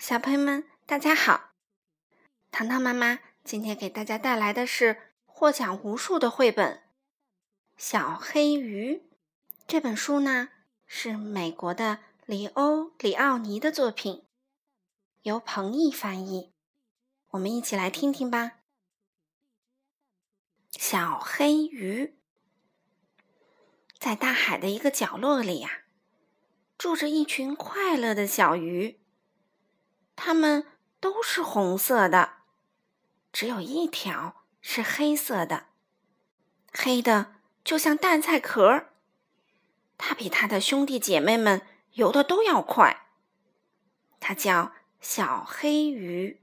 小朋友们，大家好！糖糖妈妈今天给大家带来的是获奖无数的绘本《小黑鱼》。这本书呢是美国的里欧·里奥尼的作品，由彭毅翻译。我们一起来听听吧。小黑鱼在大海的一个角落里呀。住着一群快乐的小鱼，它们都是红色的，只有一条是黑色的，黑的就像蛋菜壳。它比它的兄弟姐妹们游的都要快。它叫小黑鱼。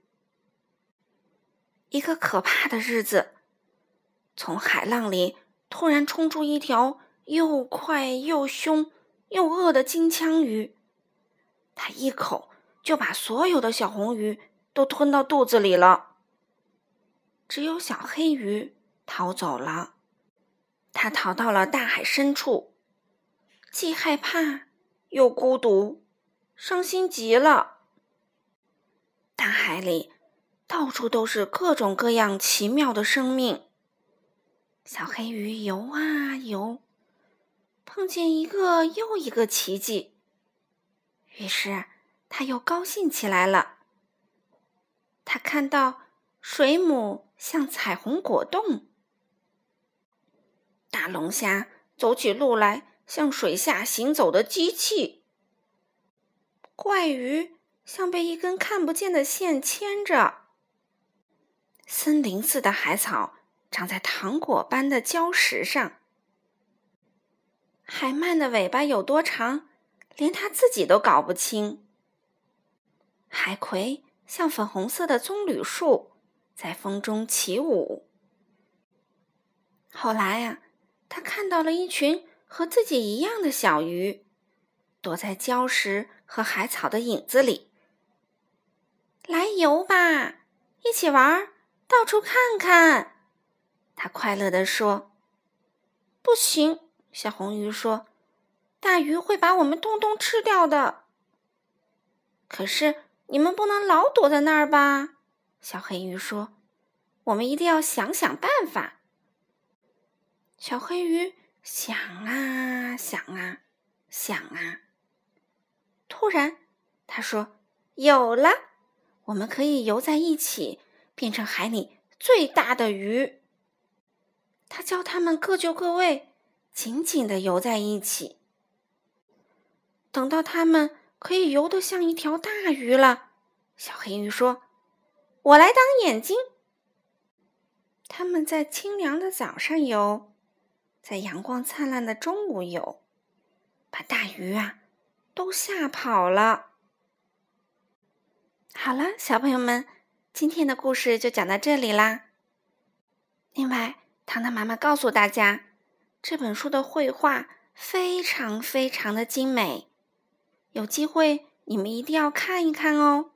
一个可怕的日子，从海浪里突然冲出一条又快又凶。又饿的金枪鱼，它一口就把所有的小红鱼都吞到肚子里了。只有小黑鱼逃走了，它逃到了大海深处，既害怕又孤独，伤心极了。大海里到处都是各种各样奇妙的生命，小黑鱼游啊游。碰见一个又一个奇迹，于是他又高兴起来了。他看到水母像彩虹果冻，大龙虾走起路来像水下行走的机器，怪鱼像被一根看不见的线牵着，森林似的海草长在糖果般的礁石上。海鳗的尾巴有多长，连它自己都搞不清。海葵像粉红色的棕榈树，在风中起舞。后来呀，他看到了一群和自己一样的小鱼，躲在礁石和海草的影子里。来游吧，一起玩，到处看看。他快乐地说：“不行。”小红鱼说：“大鱼会把我们通通吃掉的。”可是你们不能老躲在那儿吧？小黑鱼说：“我们一定要想想办法。”小黑鱼想啊想啊想啊，突然他说：“有了，我们可以游在一起，变成海里最大的鱼。”他教他们各就各位。紧紧的游在一起。等到它们可以游得像一条大鱼了，小黑鱼说：“我来当眼睛。”他们在清凉的早上游，在阳光灿烂的中午游，把大鱼啊都吓跑了。好了，小朋友们，今天的故事就讲到这里啦。另外，糖糖妈妈告诉大家。这本书的绘画非常非常的精美，有机会你们一定要看一看哦。